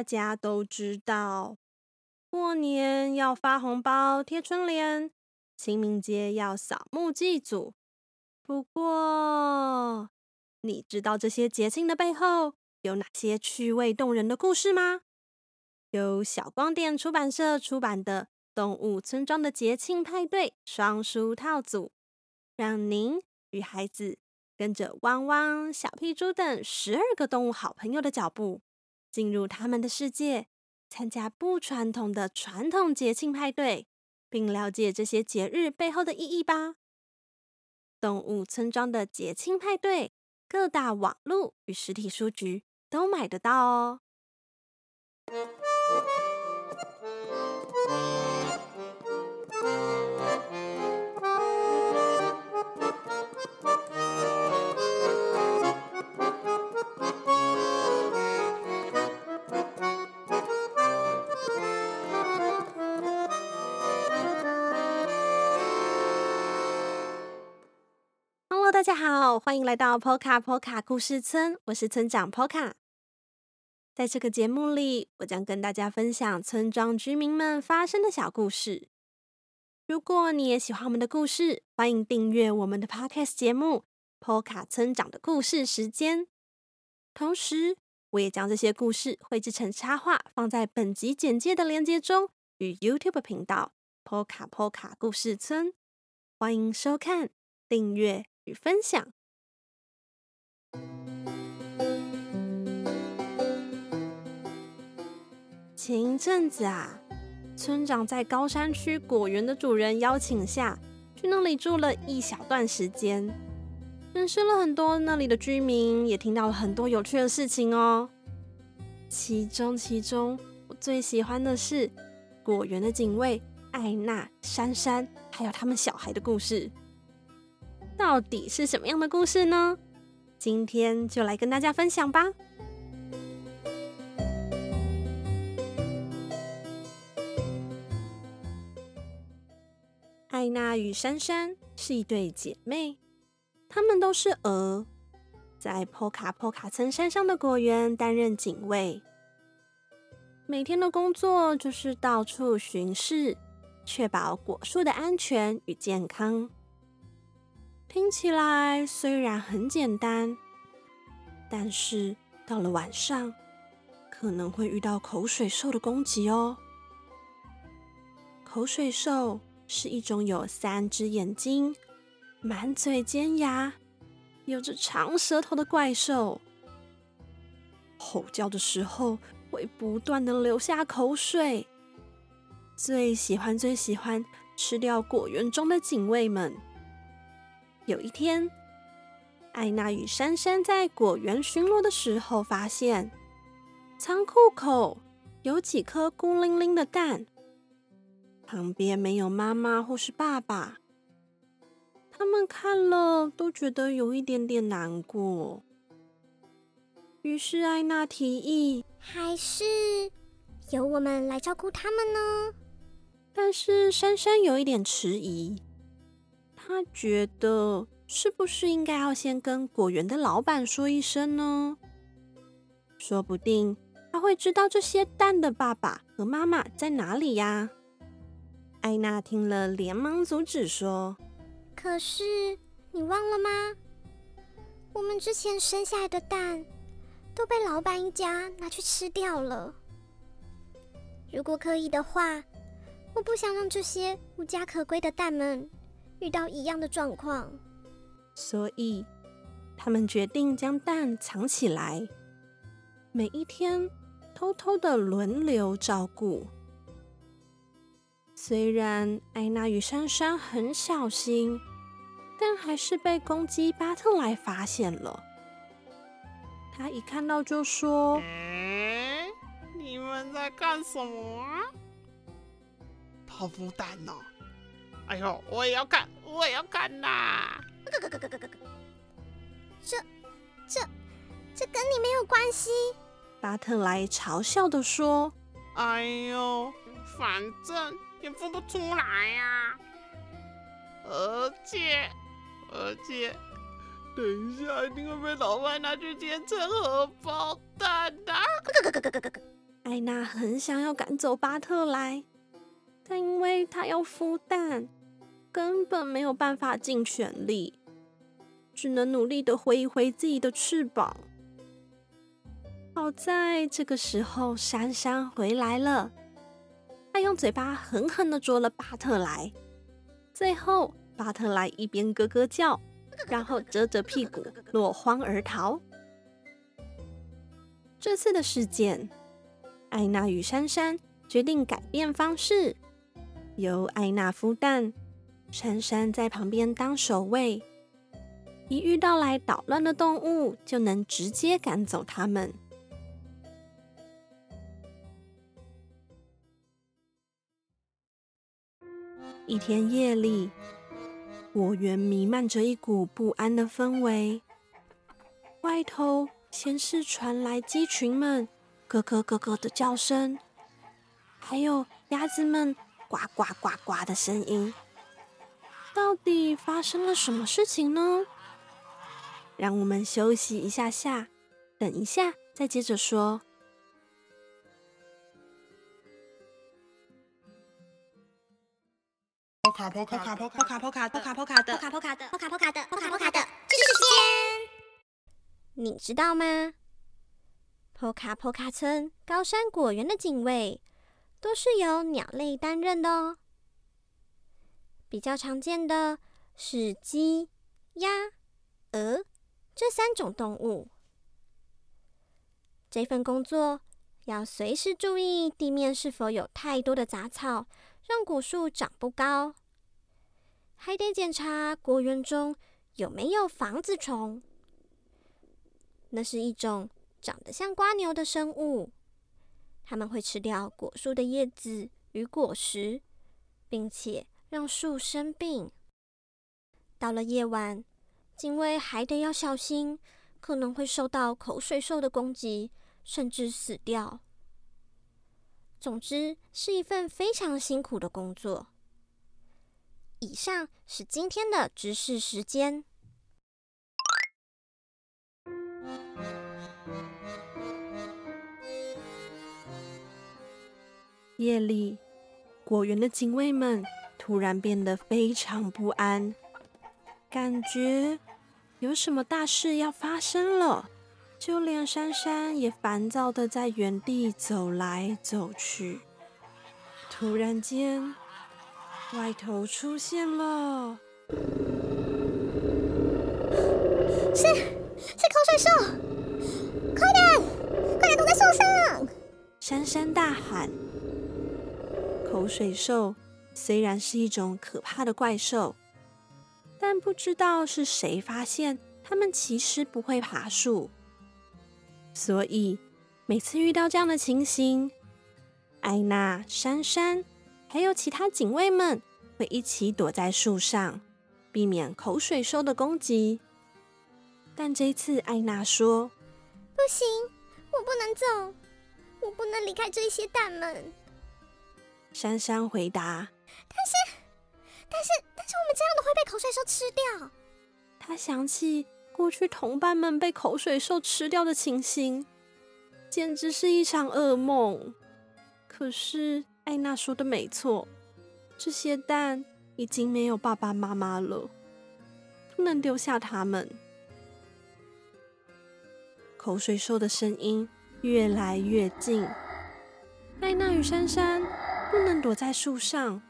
大家都知道，过年要发红包、贴春联，清明节要扫墓祭祖。不过，你知道这些节庆的背后有哪些趣味动人的故事吗？由小光电出版社出版的《动物村庄的节庆派对》双书套组，让您与孩子跟着汪汪、小屁猪等十二个动物好朋友的脚步。进入他们的世界，参加不传统的传统节庆派对，并了解这些节日背后的意义吧。动物村庄的节庆派对，各大网络与实体书局都买得到哦。欢迎来到 Poka Poka 故事村，我是村长 Poka。在这个节目里，我将跟大家分享村庄居民们发生的小故事。如果你也喜欢我们的故事，欢迎订阅我们的 Podcast 节目 Poka 村长的故事时间。同时，我也将这些故事绘制成插画，放在本集简介的链接中，与 YouTube 频道 Poka Poka 故事村。欢迎收看、订阅。与分享。前一阵子啊，村长在高山区果园的主人邀请下去那里住了一小段时间，认识了很多那里的居民，也听到了很多有趣的事情哦。其中，其中我最喜欢的是果园的警卫艾娜、珊珊，还有他们小孩的故事。到底是什么样的故事呢？今天就来跟大家分享吧。艾娜与珊珊是一对姐妹，她们都是鹅，在坡卡坡卡村山上的果园担任警卫，每天的工作就是到处巡视，确保果树的安全与健康。听起来虽然很简单，但是到了晚上可能会遇到口水兽的攻击哦。口水兽是一种有三只眼睛、满嘴尖牙、有着长舌头的怪兽，吼叫的时候会不断的流下口水，最喜欢最喜欢吃掉果园中的警卫们。有一天，艾娜与珊珊在果园巡逻的时候，发现仓库口有几颗孤零零的蛋，旁边没有妈妈或是爸爸。他们看了都觉得有一点点难过。于是艾娜提议，还是由我们来照顾他们呢？但是珊珊有一点迟疑。她觉得是不是应该要先跟果园的老板说一声呢？说不定他会知道这些蛋的爸爸和妈妈在哪里呀。艾娜听了，连忙阻止说：“可是你忘了吗？我们之前生下来的蛋都被老板一家拿去吃掉了。如果可以的话，我不想让这些无家可归的蛋们。”遇到一样的状况，所以他们决定将蛋藏起来，每一天偷偷的轮流照顾。虽然艾娜与珊珊很小心，但还是被公鸡巴特莱发现了。他一看到就说：“你们在干什么？泡芙蛋呢？”哎呦，我也要看，我也要看呐！这、这、这跟你没有关系。巴特莱嘲笑的说：“哎呦，反正也孵不出来呀！而且，而且，等一下一定会被老外拿去煎成荷包蛋的！”咯咯咯咯咯咯咯！艾娜很想要赶走巴特莱，但因为她要孵蛋，根本没有办法尽全力，只能努力的挥一挥自己的翅膀。好在这个时候，珊珊回来了，用嘴巴狠狠的啄了巴特莱，最后巴特莱一边咯咯叫，然后遮着屁股落荒而逃。这次的事件。艾娜与珊珊决定改变方式，由艾娜孵蛋，珊珊在旁边当守卫。一遇到来捣乱的动物，就能直接赶走它们。一天夜里，果园弥漫着一股不安的氛围。外头先是传来鸡群们。咯咯咯咯的叫声，还有鸭子们呱呱呱呱的声音，到底发生了什么事情呢？让我们休息一下下，等一下再接着说。波卡波卡波卡波卡波卡波卡波卡的波卡波卡的波卡波卡的波卡波卡的，这是时间，你知道吗？波卡波卡村高山果园的警卫都是由鸟类担任的哦。比较常见的是鸡、鸭、鹅这三种动物。这份工作要随时注意地面是否有太多的杂草，让果树长不高，还得检查果园中有没有房子虫。那是一种。长得像瓜牛的生物，它们会吃掉果树的叶子与果实，并且让树生病。到了夜晚，警卫还得要小心，可能会受到口水兽的攻击，甚至死掉。总之，是一份非常辛苦的工作。以上是今天的知识时间。夜里，果园的警卫们突然变得非常不安，感觉有什么大事要发生了。就连珊珊也烦躁的在原地走来走去。突然间，外头出现了，是是口水兽！快点，快点躲在树上！珊珊大喊。口水兽虽然是一种可怕的怪兽，但不知道是谁发现它们其实不会爬树，所以每次遇到这样的情形，艾娜、珊珊还有其他警卫们会一起躲在树上，避免口水兽的攻击。但这次，艾娜说：“不行，我不能走，我不能离开这些蛋们。”珊珊回答：“但是，但是，但是，我们这样的会被口水兽吃掉。”她想起过去同伴们被口水兽吃掉的情形，简直是一场噩梦。可是艾娜说的没错，这些蛋已经没有爸爸妈妈了，不能丢下他们。口水兽的声音越来越近，艾娜与珊珊。不能躲在树上，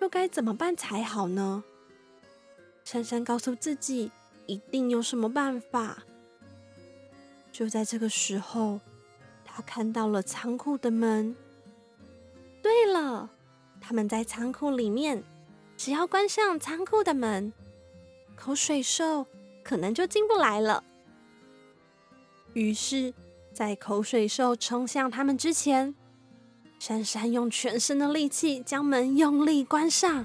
又该怎么办才好呢？珊珊告诉自己，一定有什么办法。就在这个时候，她看到了仓库的门。对了，他们在仓库里面，只要关上仓库的门，口水兽可能就进不来了。于是，在口水兽冲向他们之前。珊珊用全身的力气将门用力关上，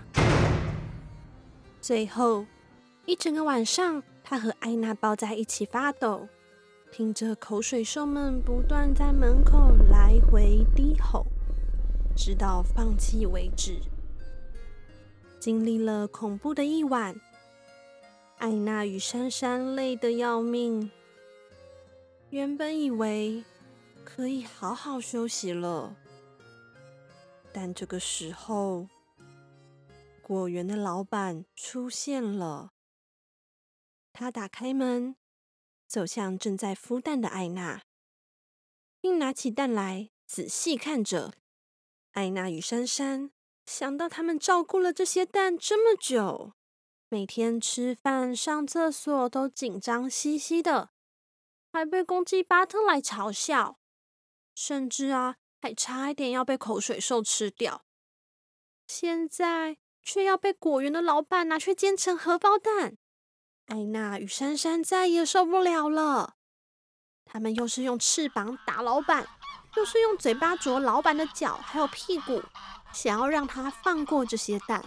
最后一整个晚上，她和艾娜抱在一起发抖，听着口水兽们不断在门口来回低吼，直到放弃为止。经历了恐怖的一晚，艾娜与珊珊累得要命。原本以为可以好好休息了。但这个时候，果园的老板出现了。他打开门，走向正在孵蛋的艾娜，并拿起蛋来仔细看着。艾娜与珊珊想到他们照顾了这些蛋这么久，每天吃饭、上厕所都紧张兮兮的，还被公鸡巴特来嘲笑，甚至啊，还差一点要被口水兽吃掉。现在却要被果园的老板拿去煎成荷包蛋。艾娜与珊珊再也受不了了，他们又是用翅膀打老板，又是用嘴巴啄老板的脚还有屁股，想要让他放过这些蛋。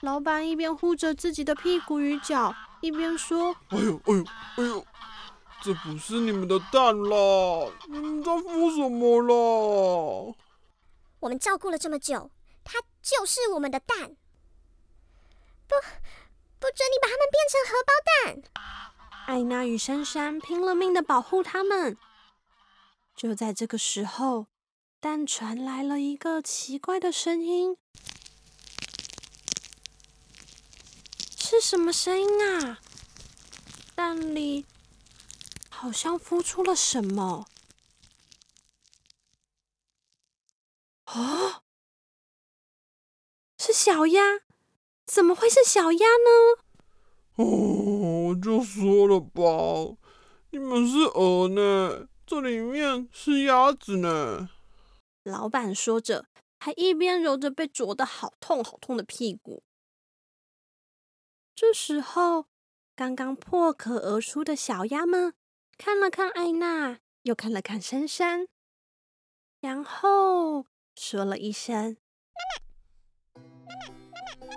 老板一边护着自己的屁股与脚，一边说：“哎呦哎呦哎呦，这不是你们的蛋啦！你们在孵什么啦？我们照顾了这么久，它就是我们的蛋。不。”不准你把它们变成荷包蛋！艾娜与珊珊拼了命的保护它们。就在这个时候，蛋传来了一个奇怪的声音。是什么声音啊？蛋里好像孵出了什么？哦，是小鸭。怎么会是小鸭呢？哦，我就说了吧，你们是鹅呢，这里面是鸭子呢。老板说着，还一边揉着被啄得好痛好痛的屁股。这时候，刚刚破壳而出的小鸭们看了看艾娜，又看了看珊珊，然后说了一声。妈妈，妈妈，妈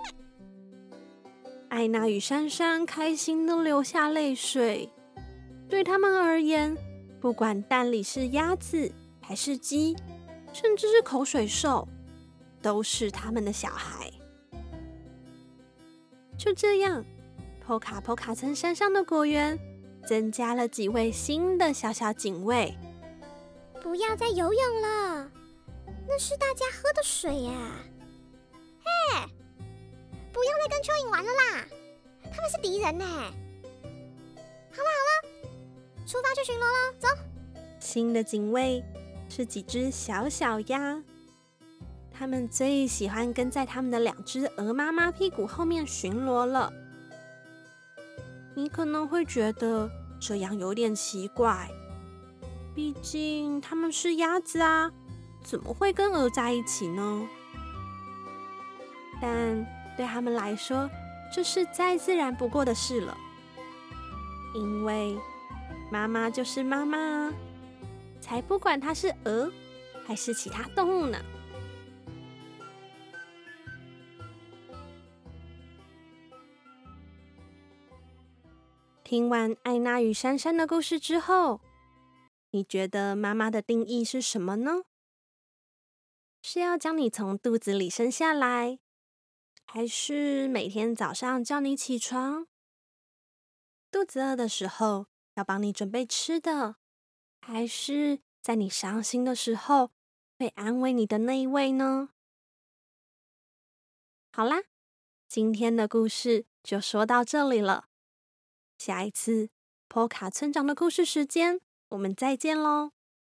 妈艾娜与珊珊开心的流下泪水。对他们而言，不管蛋里是鸭子还是鸡，甚至是口水兽，都是他们的小孩。就这样，波卡波卡村山上的果园增加了几位新的小小警卫。不要再游泳了，那是大家喝的水呀！嘿。不要再跟蚯蚓玩了啦，他们是敌人呢。出发去巡逻了，走。新的警卫是几只小小鸭，他们最喜欢跟在他们的两只鹅妈妈屁股后面巡逻了。你可能会觉得这样有点奇怪，毕竟他们是鸭子啊，怎么会跟鹅在一起呢？但。对他们来说，这是再自然不过的事了，因为妈妈就是妈妈，才不管它是鹅还是其他动物呢。听完艾娜与珊珊的故事之后，你觉得妈妈的定义是什么呢？是要将你从肚子里生下来？还是每天早上叫你起床，肚子饿的时候要帮你准备吃的，还是在你伤心的时候会安慰你的那一位呢？好啦，今天的故事就说到这里了。下一次波卡村长的故事时间，我们再见喽。